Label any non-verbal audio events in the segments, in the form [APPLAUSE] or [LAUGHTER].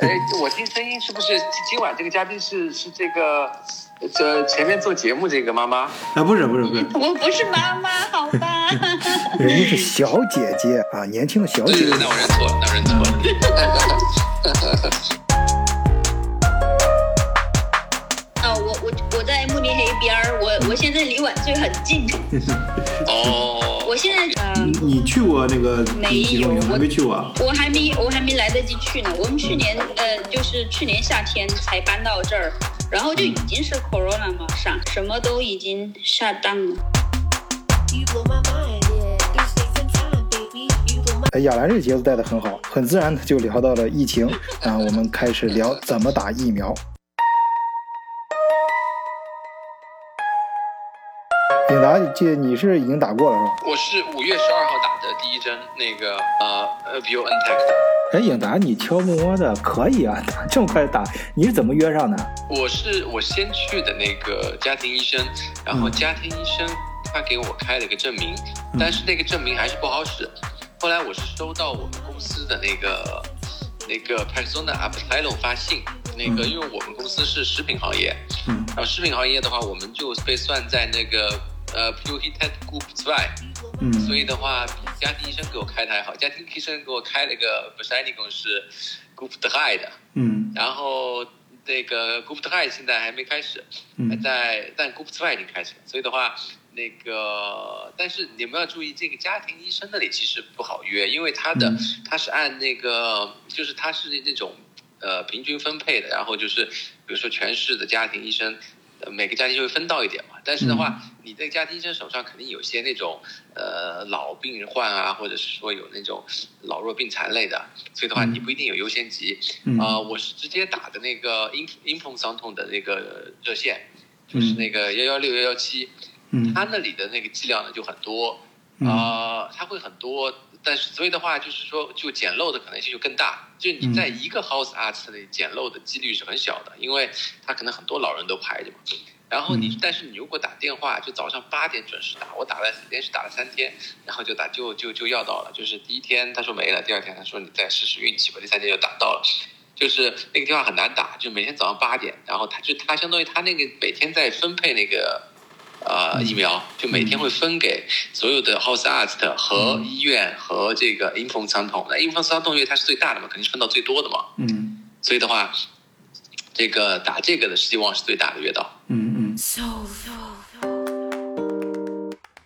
哎，我听声音是不是今晚这个嘉宾是是这个这前面做节目这个妈妈？啊，不是不是不是，[LAUGHS] 我不是妈妈，好吧？[LAUGHS] 人家是小姐姐啊，年轻的小姐姐。那我认错了，那我认错了。[LAUGHS] 边儿，我我现在离晚醉很近。哦，我现在呃，你去过那个没有？我还没去过。我还没我还没来得及去呢。我们去年呃，就是去年夏天才搬到这儿，然后就已经是 corona 嘛，上什么都已经下档了。哎，亚兰这个节奏带的很好，很自然的就聊到了疫情啊。我们开始聊怎么打疫苗。永达，这你是已经打过了是吧？我是五月十二号打的第一针，那个呃呃 BioNTech 的。哎，颖达，你悄摸摸的可以啊，[LAUGHS] 这么快打，你是怎么约上的？我是我先去的那个家庭医生，然后家庭医生他给我开了个证明，但是那个证明还是不好使。后来我是收到我们公司的那个那个 Persona a p p l o 发信，那个因为我们公司是食品行业，嗯，然后食品行业的话，我们就被算在那个。呃，Puritet Group 之外，嗯，所以的话，比家庭医生给我开的还好。家庭医生给我开了一个 b e s i n i 公司 Group High 的，嗯，然后那个 Group High 现在还没开始，还在，但 Group 之外已经开始了。所以的话，那个，但是你们要注意，这个家庭医生那里其实不好约，因为他的他是按那个，就是他是那种呃平均分配的，然后就是比如说全市的家庭医生。每个家庭就会分到一点嘛，但是的话，你在家庭医生手上肯定有些那种呃老病患啊，或者是说有那种老弱病残类的，所以的话你不一定有优先级。啊，我是直接打的那个英英风伤痛的那个热线，就是那个幺幺六幺幺七，他那里的那个剂量呢就很多，啊，他会很多。但是，所以的话，就是说，就捡漏的可能性就更大。就你在一个 house art 里捡漏的几率是很小的，因为他可能很多老人都排着嘛。然后你，但是你如果打电话，就早上八点准时打，我打了连续打了三天，然后就打就就就要到了。就是第一天他说没了，第二天他说你再试试运气吧，第三天就打到了。就是那个电话很难打，就每天早上八点，然后他就他相当于他那个每天在分配那个。呃，疫苗就每天会分给所有的 house art 和医院和这个痛。那痛因为它是最大的嘛，肯定是分到最多的嘛。嗯。所以的话，这个打这个的希望是最大的越到。嗯嗯。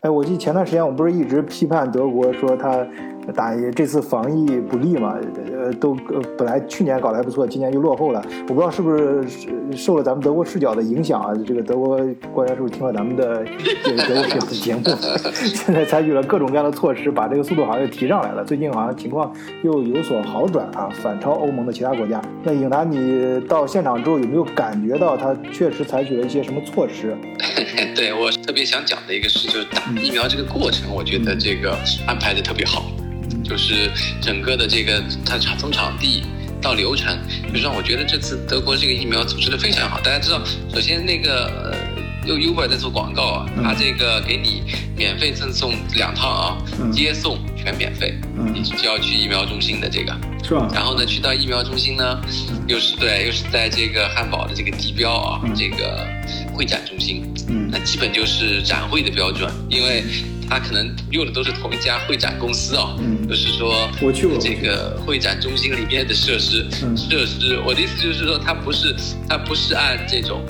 哎，我记得前段时间我不是一直批判德国说他。打这次防疫不利嘛？呃，都本来去年搞得还不错，今年又落后了。我不知道是不是受了咱们德国视角的影响啊？这个德国国家是不是听了咱们的这个德国视角的节目，[LAUGHS] 现在采取了各种各样的措施，把这个速度好像又提上来了。最近好像情况又有所好转啊，反超欧盟的其他国家。那颖达，你到现场之后有没有感觉到他确实采取了一些什么措施？[LAUGHS] 对我特别想讲的一个事就是打疫苗这个过程，我觉得这个安排的特别好。就是整个的这个，它场从场地到流程，就是让我觉得这次德国这个疫苗组织的非常好。大家知道，首先那个用，Uber 在做广告啊，他这个给你免费赠送两趟啊，接送全免费，嗯。你就要去疫苗中心的这个，是吧？然后呢，去到疫苗中心呢，又是对，又是在这个汉堡的这个地标啊，这个会展中心，嗯，那基本就是展会的标准，因为。它可能用的都是同一家会展公司哦，就是说，我去过这个会展中心里面的设施，设施，我的意思就是说，它不是，它不是按这种。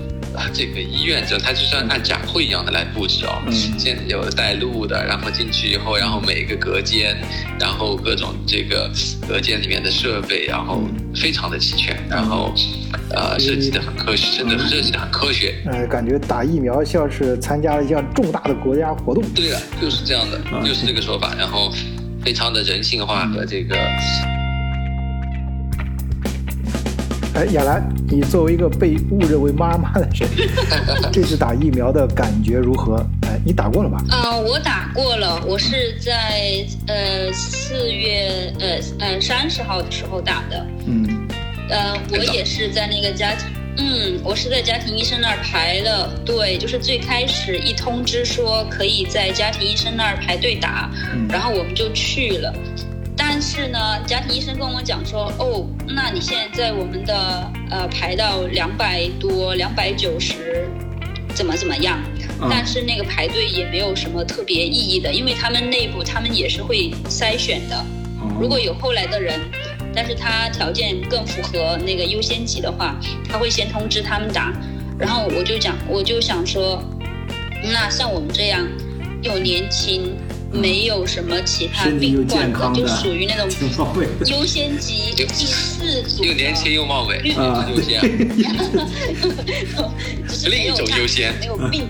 这个医院就它就像按展会一样的来布置哦，先有带路的，然后进去以后，然后每一个隔间，然后各种这个隔间里面的设备，然后非常的齐全，然后呃设计的很科学，真的设计的很科学。呃，感觉打疫苗像是参加了一项重大的国家活动。对了，就是这样的，就是这个说法，然后非常的人性化和这个。哎，亚兰，你作为一个被误认为妈妈的人，[LAUGHS] 这次打疫苗的感觉如何？哎，你打过了吧？啊，我打过了，我是在呃四月呃呃三十号的时候打的。嗯，呃，我也是在那个家庭，嗯，我是在家庭医生那儿排了。对，就是最开始一通知说可以在家庭医生那儿排队打，然后我们就去了。但但是呢，家庭医生跟我们讲说，哦，那你现在在我们的呃排到两百多、两百九十，怎么怎么样？但是那个排队也没有什么特别意义的，因为他们内部他们也是会筛选的。如果有后来的人，但是他条件更符合那个优先级的话，他会先通知他们打。然后我就讲，我就想说，那像我们这样又年轻，没有什么其他病患的，就属于那种优先级第四组。又年轻又貌美，优先。另一种优先，没有病。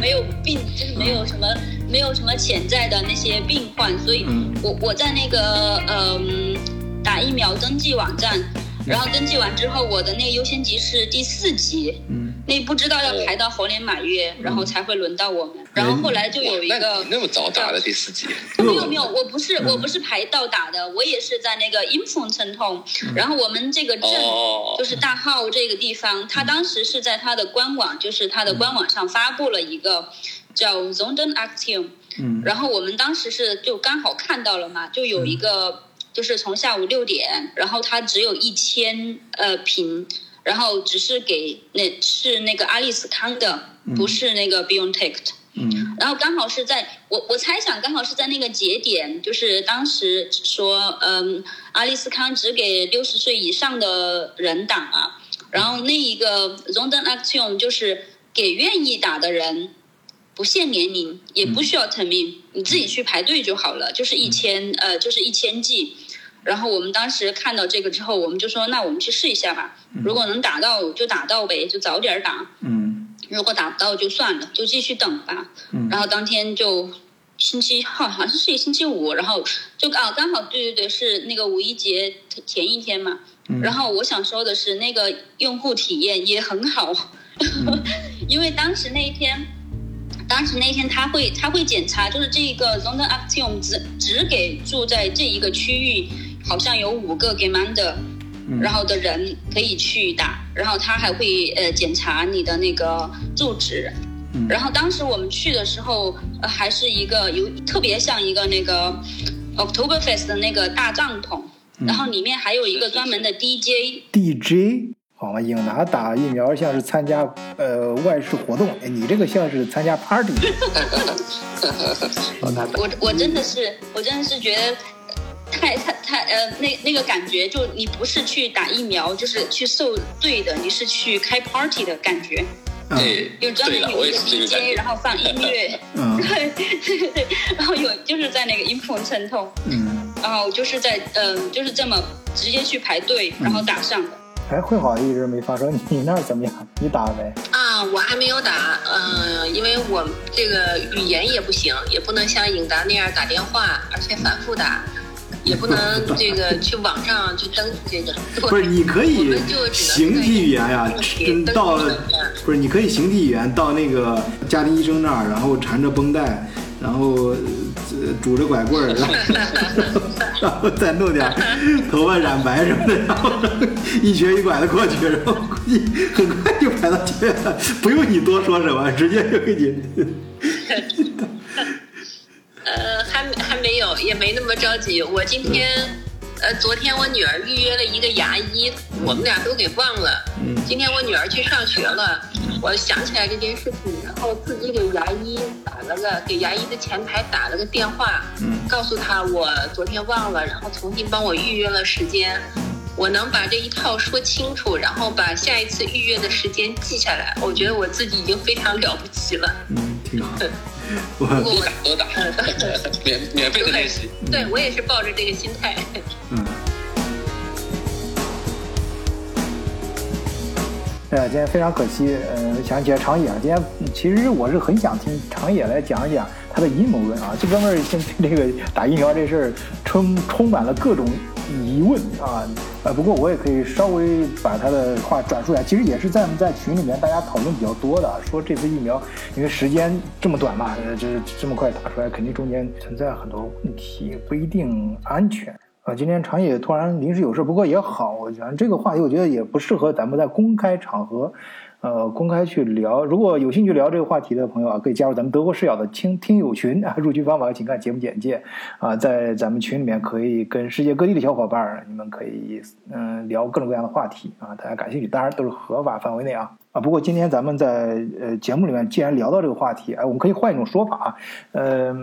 没有病，就是没有什么，没有什么潜在的那些病患，所以我我在那个嗯打疫苗登记网站，然后登记完之后，我的那个优先级是第四级，嗯，那不知道要排到猴年马月，然后才会轮到我们，然后后来就有一个那么早打的第四级，没有没有，我不是我不是排到打的，我也是在那个痛，然后我们这个镇就是大号这个地方，他当时是在他的官网，就是他的官网上发布了一个叫 Zonden Action，嗯，然后我们当时是就刚好看到了嘛，就有一个。就是从下午六点，然后它只有一千呃瓶，然后只是给那是那个阿利斯康的，不是那个 Biontech。嗯。然后刚好是在我我猜想刚好是在那个节点，就是当时说嗯阿利斯康只给六十岁以上的人打嘛，然后那一个 Zonden Action 就是给愿意打的人，不限年龄，也不需要成名，你自己去排队就好了，就是一千呃就是一千剂。然后我们当时看到这个之后，我们就说：“那我们去试一下吧。如果能打到就打到呗，就早点打。嗯，如果打不到就算了，就继续等吧。嗯，然后当天就星期好好像是一星期五，然后就啊刚好对对对是那个五一节前一天嘛。嗯然后我想说的是，那个用户体验也很好，[LAUGHS] 因为当时那一天。当时那天他会他会检查，就是这个 London Action 只只给住在这一个区域，好像有五个 g e m a n d e r 然后的人可以去打，然后他还会呃检查你的那个住址，然后当时我们去的时候，呃还是一个有特别像一个那个 Octoberfest 的那个大帐篷，然后里面还有一个专门的 DJ DJ。好嘛，颖达打疫苗像是参加呃外事活动，哎，你这个像是参加 party。[LAUGHS] [LAUGHS] 我我真的是我真的是觉得太太太呃那那个感觉，就你不是去打疫苗，就是去受罪的，你是去开 party 的感觉。对，有专门有一个 DJ，然后放音乐。[LAUGHS] 嗯。[LAUGHS] 对 [LAUGHS] 对对对，然后有就是在那个音缝渗透。嗯。然后就是在嗯就是这么直接去排队，然后打上的。哎，会好一直没发烧，你那儿怎么样？你打了没？啊，我还没有打，嗯，因为我这个语言也不行，也不能像颖达那样打电话，而且反复打，也不能这个去网上去登这个。不是，你可以形体语言呀，到不是，你可以形体语言到那个家庭医生那儿，然后缠着绷带。然后，拄着拐棍儿，然后，然后再弄点头发染白什么的，然后一瘸一拐的过去，然后估计很快就排到前面了，不用你多说什么，直接就给你。没有，也没那么着急。我今天，呃，昨天我女儿预约了一个牙医，我们俩都给忘了。今天我女儿去上学了。我想起来这件事情，然后自己给牙医打了个，给牙医的前台打了个电话，告诉他我昨天忘了，然后重新帮我预约了时间。我能把这一套说清楚，然后把下一次预约的时间记下来，我觉得我自己已经非常了不起了。嗯，挺好。[LAUGHS] 我多打多打，免免费的练习。对我也是抱着这个心态。嗯。呃，今天非常可惜，呃，想起来长野。今天其实我是很想听长野来讲一讲他的阴谋论啊。这哥们儿现在这个打疫苗这事儿充充满了各种疑问啊。呃，不过我也可以稍微把他的话转述一下。其实也是在在群里面大家讨论比较多的，说这次疫苗因为时间这么短嘛，这这么快打出来，肯定中间存在很多问题，不一定安全。啊，今天长野突然临时有事，不过也好，我觉得这个话题我觉得也不适合咱们在公开场合。呃，公开去聊，如果有兴趣聊这个话题的朋友啊，可以加入咱们德国视角的听听友群啊。入群方法请看节目简介啊，在咱们群里面可以跟世界各地的小伙伴，你们可以嗯聊各种各样的话题啊，大家感兴趣，当然都是合法范围内啊啊。不过今天咱们在呃节目里面既然聊到这个话题，哎，我们可以换一种说法啊，呃，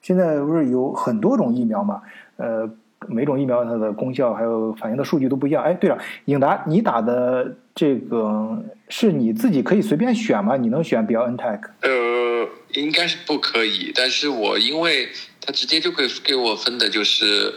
现在不是有很多种疫苗嘛，呃。每种疫苗它的功效还有反映的数据都不一样。哎，对了，颖达，你打的这个是你自己可以随便选吗？你能选 BioNTech？呃，应该是不可以。但是我因为他直接就可以给我分的就是，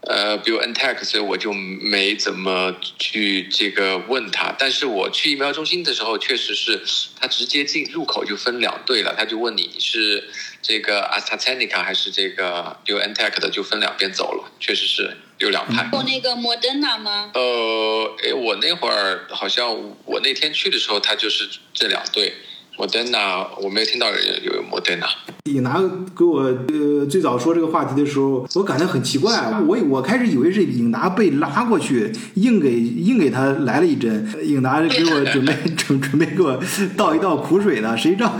呃，BioNTech，所以我就没怎么去这个问他。但是我去疫苗中心的时候，确实是他直接进入口就分两队了，他就问你是。这个 AstraZeneca 还是这个 BioNTech 的，就分两边走了，确实是有两派。有那个 Moderna 吗？呃，哎，我那会儿好像我那天去的时候，他就是这两队。Moderna，我没有听到有人有 Moderna。颖达给我呃最早说这个话题的时候，我感觉很奇怪。我我开始以为是颖达被拉过去，硬给硬给他来了一针。颖达给我准备 [LAUGHS] 准准备给我倒一倒苦水呢，谁知道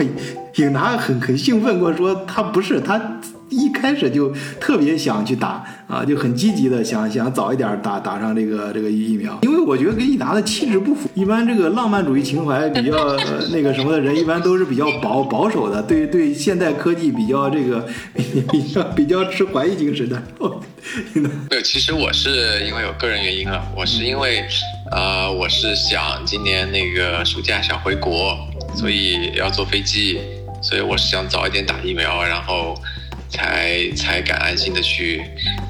颖达很很兴奋跟我说他不是他。一开始就特别想去打啊，就很积极的想想早一点打打上这个这个疫苗，因为我觉得跟益达的气质不符。一般这个浪漫主义情怀比较那个什么的人，一般都是比较保保守的，对对现代科技比较这个 [LAUGHS] 比较比较持怀疑精神的。[LAUGHS] 没有，其实我是因为有个人原因啊，我是因为呃，我是想今年那个暑假想回国，所以要坐飞机，所以我是想早一点打疫苗，然后。才才敢安心的去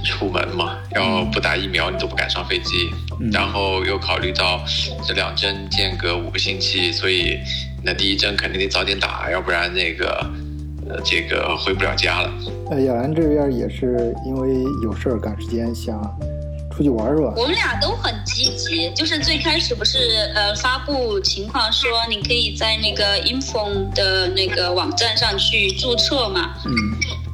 出门嘛，要不打疫苗你都不敢上飞机，然后又考虑到这两针间隔五个星期，所以那第一针肯定得早点打，要不然那个呃这个回不了家了。呃，亚兰这边也是因为有事儿赶时间想出去玩是吧？我们俩都很积极，就是最开始不是呃发布情况说你可以在那个 Info 的那个网站上去注册嘛，嗯。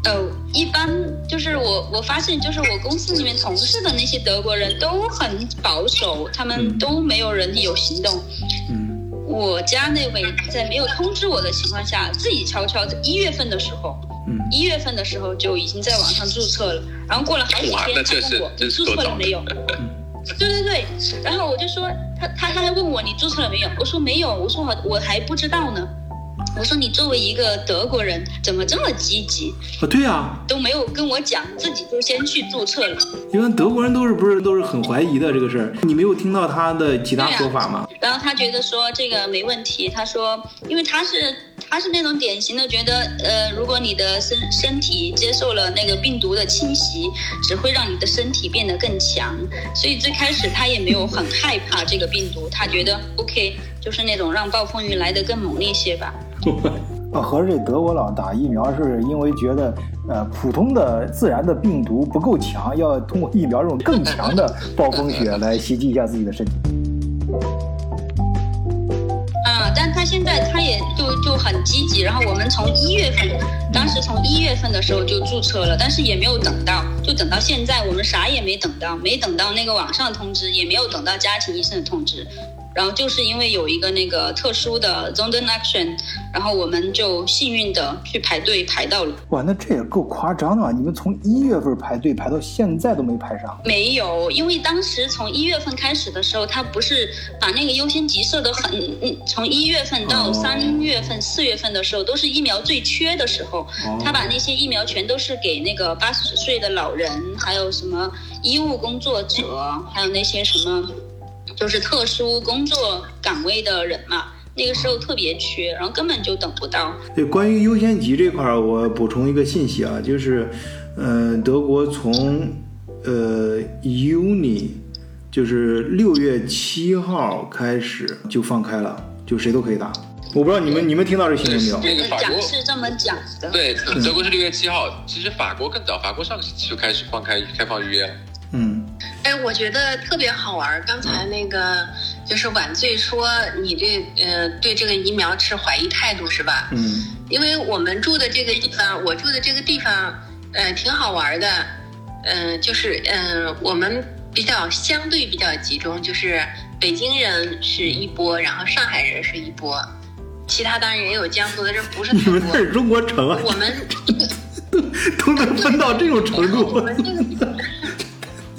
呃，一般就是我我发现，就是我公司里面同事的那些德国人都很保守，他们都没有人有行动。嗯。我家那位在没有通知我的情况下，自己悄悄在一月份的时候，嗯，一月份的时候就已经在网上注册了，然后过了好几天，他问我你注册了没有？[LAUGHS] 对对对，然后我就说他他他还问我你注册了没有？我说没有，我说我我还不知道呢。我说你作为一个德国人，怎么这么积极啊？对呀，都没有跟我讲，自己就先去注册了。因为德国人都是不是都是很怀疑的这个事儿，你没有听到他的其他说法吗？然后他觉得说这个没问题，他说，因为他是他是那种典型的觉得，呃，如果你的身身体接受了那个病毒的侵袭，只会让你的身体变得更强，所以最开始他也没有很害怕这个病毒，他觉得 OK，就是那种让暴风雨来得更猛烈些吧。啊，[LAUGHS] 合着这德国佬打疫苗是因为觉得，呃，普通的自然的病毒不够强，要通过疫苗这种更强的暴风雪来袭击一下自己的身体。啊，但他现在他也就就很积极，然后我们从一月份，当时从一月份的时候就注册了，但是也没有等到，就等到现在，我们啥也没等到，没等到那个网上通知，也没有等到家庭医生的通知。然后就是因为有一个那个特殊的 Zonden Action，然后我们就幸运的去排队排到了。哇，那这也够夸张的！你们从一月份排队排到现在都没排上？没有，因为当时从一月份开始的时候，他不是把那个优先级设的很，从一月份到三月份、四月份的时候都是疫苗最缺的时候，他把那些疫苗全都是给那个八十岁的老人，还有什么医务工作者，还有那些什么。就是特殊工作岗位的人嘛，那个时候特别缺，然后根本就等不到。对，关于优先级这块儿，我补充一个信息啊，就是，嗯，德国从呃 uni，就是六月七号开始就放开了，就谁都可以打。我不知道你们你们听到这新闻没有？那个法国是这么讲的。对，德国是六月七号，其实法国更早，法国上个星期就开始放开开放预约。嗯，哎，我觉得特别好玩。刚才那个就是晚醉说你这呃对这个疫苗持怀疑态度是吧？嗯，因为我们住的这个地方，我住的这个地方，呃，挺好玩的。嗯，就是嗯，我们比较相对比较集中，就是北京人是一波，然后上海人是一波，其他当然也有江苏的这不是。你们那是中国城啊？我们 [LAUGHS] 都能分到这种程度。我们这个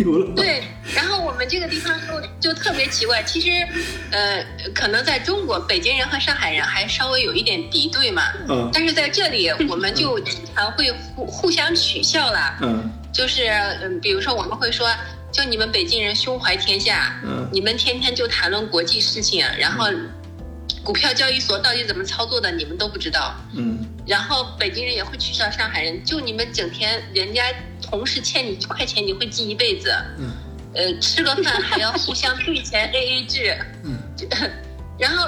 [LAUGHS] 对，然后我们这个地方就就特别奇怪，其实呃，可能在中国，北京人和上海人还稍微有一点敌对嘛。嗯。但是在这里，我们就经常会互互相取笑了。嗯。就是嗯，比如说我们会说，就你们北京人胸怀天下，嗯，你们天天就谈论国际事情，然后股票交易所到底怎么操作的，你们都不知道，嗯，然后北京人也会取笑上海人，就你们整天人家同事欠你一块钱，你会记一辈子，嗯，呃，吃个饭还要互相退钱 A A 制，嗯，[LAUGHS] 然后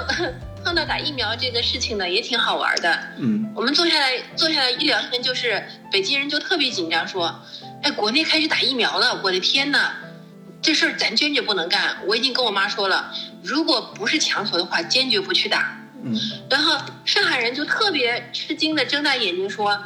碰到打疫苗这个事情呢，也挺好玩的，嗯，我们坐下来坐下来一聊天，就是北京人就特别紧张说。哎，国内开始打疫苗了！我的天呐，这事儿咱坚决不能干。我已经跟我妈说了，如果不是强求的话，坚决不去打。嗯。然后上海人就特别吃惊的睁大眼睛说：“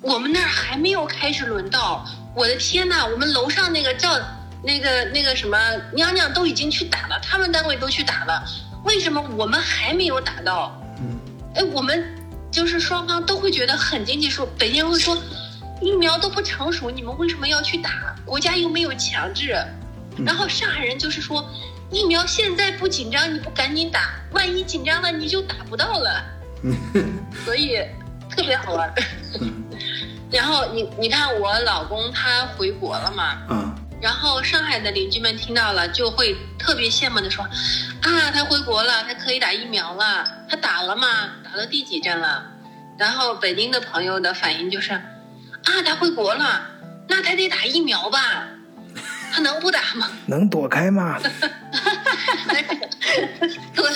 我们那儿还没有开始轮到，我的天呐，我们楼上那个赵那个那个什么娘娘都已经去打了，他们单位都去打了，为什么我们还没有打到？”嗯。哎，我们就是双方都会觉得很惊奇，说北京人会说。疫苗都不成熟，你们为什么要去打？国家又没有强制。然后上海人就是说，疫苗现在不紧张，你不赶紧打，万一紧张了你就打不到了。[LAUGHS] 所以特别好玩。[LAUGHS] 然后你你看我老公他回国了嘛？嗯。然后上海的邻居们听到了就会特别羡慕的说，啊，他回国了，他可以打疫苗了，他打了吗？打了第几针了？然后北京的朋友的反应就是。啊，他回国了，那他得打疫苗吧？他能不打吗？[LAUGHS] 能躲开吗？[LAUGHS] 特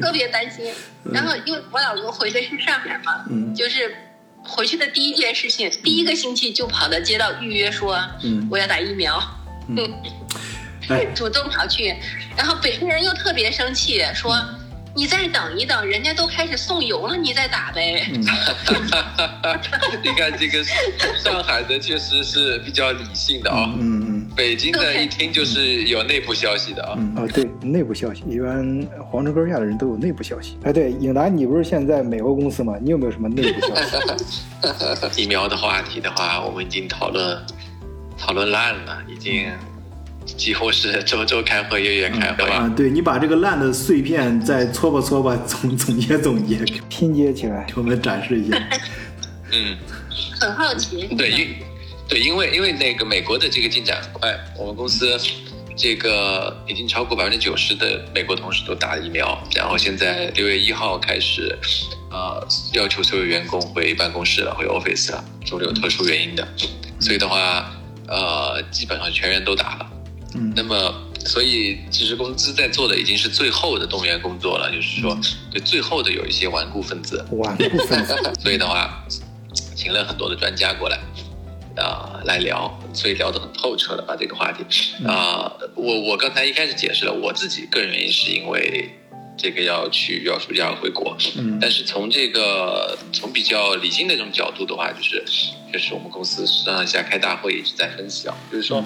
特别担心。然后，因为我老公回的是上海嘛，就是回去的第一件事情，第一个星期就跑到街道预约说，我要打疫苗。嗯，[LAUGHS] 主动跑去，然后北京人又特别生气，说。你再等一等，人家都开始送油了，你再打呗。[LAUGHS] 你看这个上海的确实是比较理性的啊。嗯嗯。北京的一听就是有内部消息的啊。啊，对，内部消息，一般皇城根下的人都有内部消息。哎，对，影达，你不是现在美国公司吗？你有没有什么内部消息？[LAUGHS] 疫苗的话题的话，我们已经讨论讨论烂了，已经。几乎是周周开会，月月开会啊！对你把这个烂的碎片再搓吧搓吧，总总结总结，拼接起来，给我们展示一下。嗯，很好奇。对，因对，因为因为那个美国的这个进展很快，我们公司这个已经超过百分之九十的美国同事都打了疫苗，然后现在六月一号开始，呃，要求所有员工回办公室了，回 office 了，除了有特殊原因的，所以的话，呃，基本上全员都打了。嗯，那么，所以其实公司在做的已经是最后的动员工作了，就是说，对最后的有一些顽固分子，顽固分子，[LAUGHS] 所以的话，请了很多的专家过来，啊，来聊，所以聊得很透彻了，把这个话题，啊，我我刚才一开始解释了，我自己个人原因是因为这个要去要暑假要回国，嗯，但是从这个从比较理性的这种角度的话，就是，就是我们公司上下开大会一直在分析啊，就是说。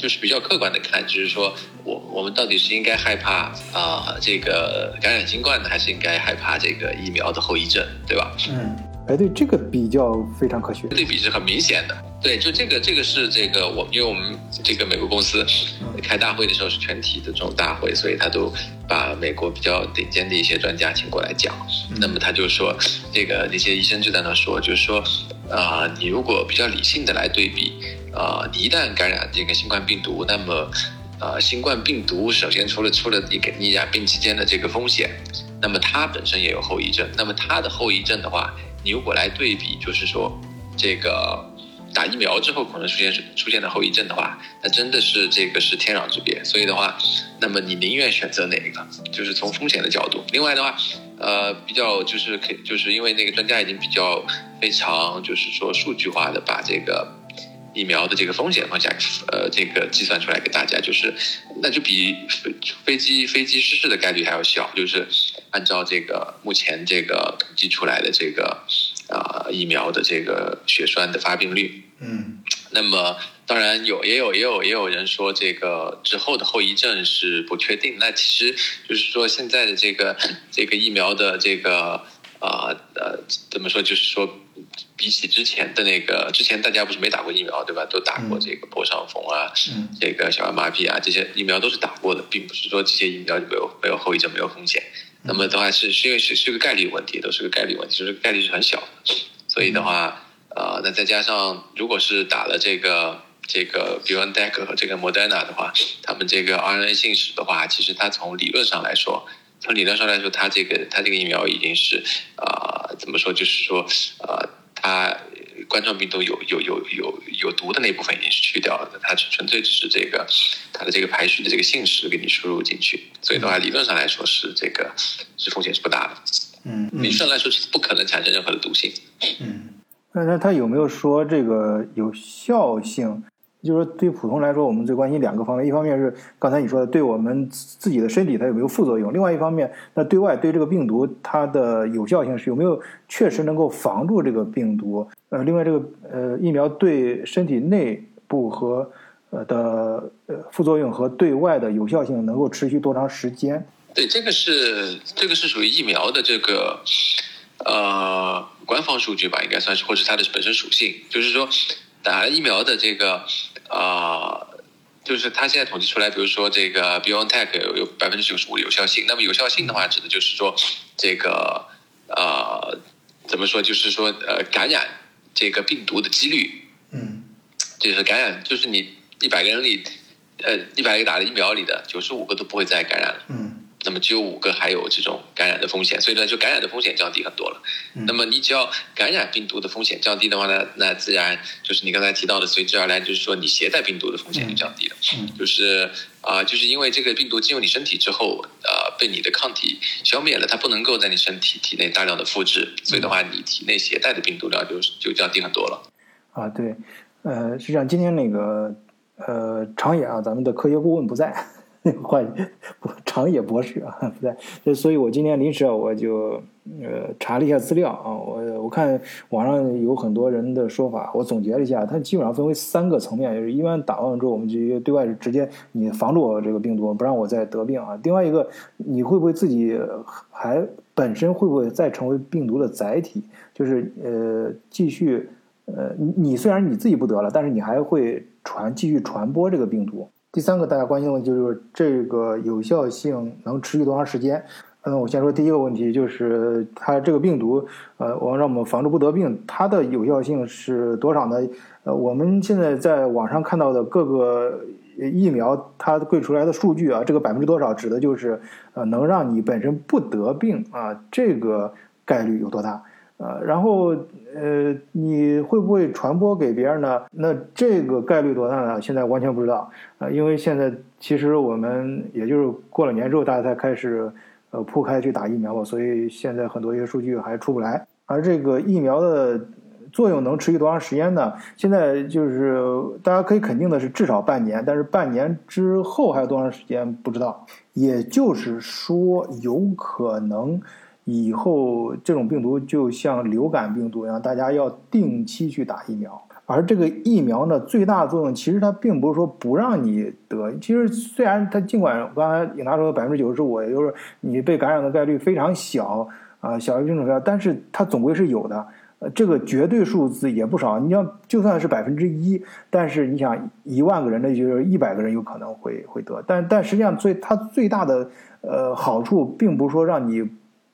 就是比较客观的看，就是说我我们到底是应该害怕啊这个感染新冠呢，还是应该害怕这个疫苗的后遗症，对吧？嗯，哎，对，这个比较非常科学，对比是很明显的。对，就这个这个是这个我，因为我们这个美国公司开大会的时候是全体的这种大会，所以他都把美国比较顶尖的一些专家请过来讲。那么他就说，这个那些医生就在那说，就是说啊，你如果比较理性的来对比。啊，你一旦感染这个新冠病毒，那么，呃，新冠病毒首先除了除了你给你染病期间的这个风险，那么它本身也有后遗症。那么它的后遗症的话，你如果来对比，就是说，这个打疫苗之后可能出现出现的后遗症的话，那真的是这个是天壤之别。所以的话，那么你宁愿选择哪一个？就是从风险的角度。另外的话，呃，比较就是可就是因为那个专家已经比较非常就是说数据化的把这个。疫苗的这个风险放下，呃，这个计算出来给大家，就是那就比飞飞机飞机失事的概率还要小，就是按照这个目前这个统计出来的这个啊疫苗的这个血栓的发病率，嗯，那么当然有，也有也有也有人说这个之后的后遗症是不确定。那其实就是说现在的这个这个疫苗的这个啊呃怎么说？就是说比起之前的那个，之前大家不是没打过疫苗对吧？都打过这个破伤风啊，这个小儿麻痹啊，这些疫苗都是打过的，并不是说这些疫苗就没有没有后遗症没有风险。那么的话是是因为是是个概率问题，都是个概率问题，就是概率是很小的，所以的话。呃，那再加上，如果是打了这个这个 BioNTech 和这个 Moderna 的话，他们这个 RNA 信使的话，其实它从理论上来说，从理论上来说，它这个它这个疫苗已经是啊，怎么说？就是说，呃，它冠状病毒有有有有有毒的那部分已经是去掉了的，它纯粹只是这个它的这个排序的这个信使给你输入进去，所以的话，理论上来说是这个是风险是不大的。嗯，理论上来说是不可能产生任何的毒性。嗯。那那他有没有说这个有效性？就是说，对普通来说，我们最关心两个方面：一方面是刚才你说的，对我们自己的身体它有没有副作用；另外一方面，那对外对这个病毒它的有效性是有没有确实能够防住这个病毒？呃，另外这个呃疫苗对身体内部和呃的呃副作用和对外的有效性能够持续多长时间？对，这个是这个是属于疫苗的这个。呃，官方数据吧，应该算是，或者它的本身属性，就是说，打了疫苗的这个，啊，就是它现在统计出来，比如说这个 BioNTech 有有百分之九十五的有效性，那么有效性的话，指的就是说，这个，呃，怎么说，就是说，呃，感染这个病毒的几率，嗯，就是感染，就是你一百个人里，呃，一百个打了疫苗里的九十五个都不会再感染了，嗯。那么只有五个还有这种感染的风险，所以呢，就感染的风险降低很多了。那么你只要感染病毒的风险降低的话呢，那自然就是你刚才提到的随之而来，就是说你携带病毒的风险就降低了。就是啊，就是因为这个病毒进入你身体之后，呃，被你的抗体消灭了，它不能够在你身体体内大量的复制，所以的话，你体内携带的病毒量就就降低很多了。啊，对，呃，实际上今天那个呃长野啊，咱们的科学顾问不在。[LAUGHS] 换长野博士啊，不在，所以我今天临时啊，我就呃查了一下资料啊，我我看网上有很多人的说法，我总结了一下，它基本上分为三个层面，就是一般打完之后，我们就对外直接你防住我这个病毒，不让我再得病啊。另外一个，你会不会自己还本身会不会再成为病毒的载体？就是呃继续呃你虽然你自己不得了，但是你还会传继续传播这个病毒。第三个大家关心的问题就是这个有效性能持续多长时间？嗯，我先说第一个问题，就是它这个病毒，呃，我让我们防止不得病，它的有效性是多少呢？呃，我们现在在网上看到的各个疫苗，它贵出来的数据啊，这个百分之多少指的就是呃能让你本身不得病啊，这个概率有多大？呃，然后呃，你会不会传播给别人呢？那这个概率多大呢？现在完全不知道啊，因为现在其实我们也就是过了年之后，大家才开始呃铺开去打疫苗吧，所以现在很多一些数据还出不来。而这个疫苗的作用能持续多长时间呢？现在就是大家可以肯定的是至少半年，但是半年之后还有多长时间不知道。也就是说，有可能。以后这种病毒就像流感病毒一样，大家要定期去打疫苗。而这个疫苗呢，最大作用其实它并不是说不让你得。其实虽然它尽管刚才尹达说百分之九十五，也就是你被感染的概率非常小啊，小于病毒量，但是它总归是有的。呃，这个绝对数字也不少。你要就算是百分之一，但是你想一万个人，那就是一百个人有可能会会得。但但实际上最它最大的呃好处，并不是说让你。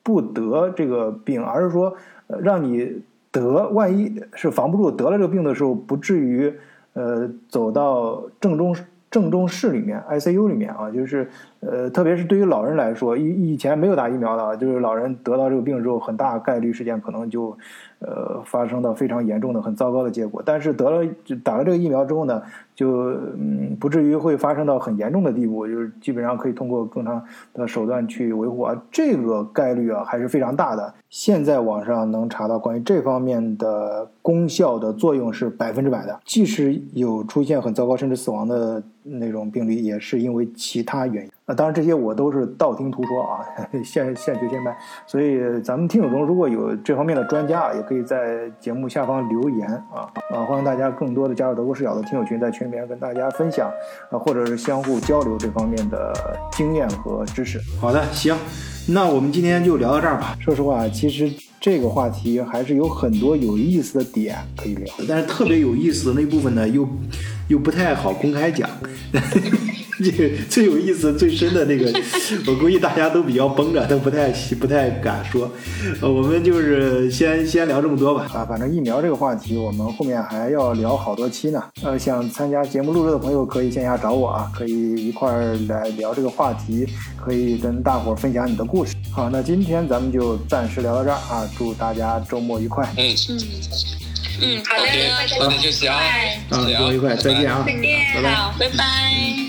不得这个病，而是说，让你得，万一是防不住得了这个病的时候，不至于，呃，走到正中正中室里面，ICU 里面啊，就是，呃，特别是对于老人来说，以以前没有打疫苗的，就是老人得到这个病之后，很大概率事件可能就。呃，发生到非常严重的、很糟糕的结果。但是得了打了这个疫苗之后呢，就嗯不至于会发生到很严重的地步，就是基本上可以通过更长的手段去维护啊。这个概率啊还是非常大的。现在网上能查到关于这方面的功效的作用是百分之百的，即使有出现很糟糕甚至死亡的那种病例，也是因为其他原因。啊，当然这些我都是道听途说啊，[LAUGHS] 现现学现卖。所以咱们听友中如果有这方面的专家，也可以在节目下方留言啊啊，欢迎大家更多的加入德国视角的听友群，在群里面跟大家分享啊，或者是相互交流这方面的经验和知识。好的，行，那我们今天就聊到这儿吧。说实话，其实这个话题还是有很多有意思的点可以聊，但是特别有意思的那部分呢，又又不太好公开讲。[LAUGHS] 这个最有意思、最深的那个，我估计大家都比较绷着，都不太不太敢说。呃，我们就是先先聊这么多吧。啊，反正疫苗这个话题，我们后面还要聊好多期呢。呃，想参加节目录制的朋友可以线下找我啊，可以一块儿来聊这个话题，可以跟大伙儿分享你的故事。好，那今天咱们就暂时聊到这儿啊，祝大家周末愉快。嗯嗯嗯，好的，那就行，啊，周末愉快，再见啊，再见，好，拜拜。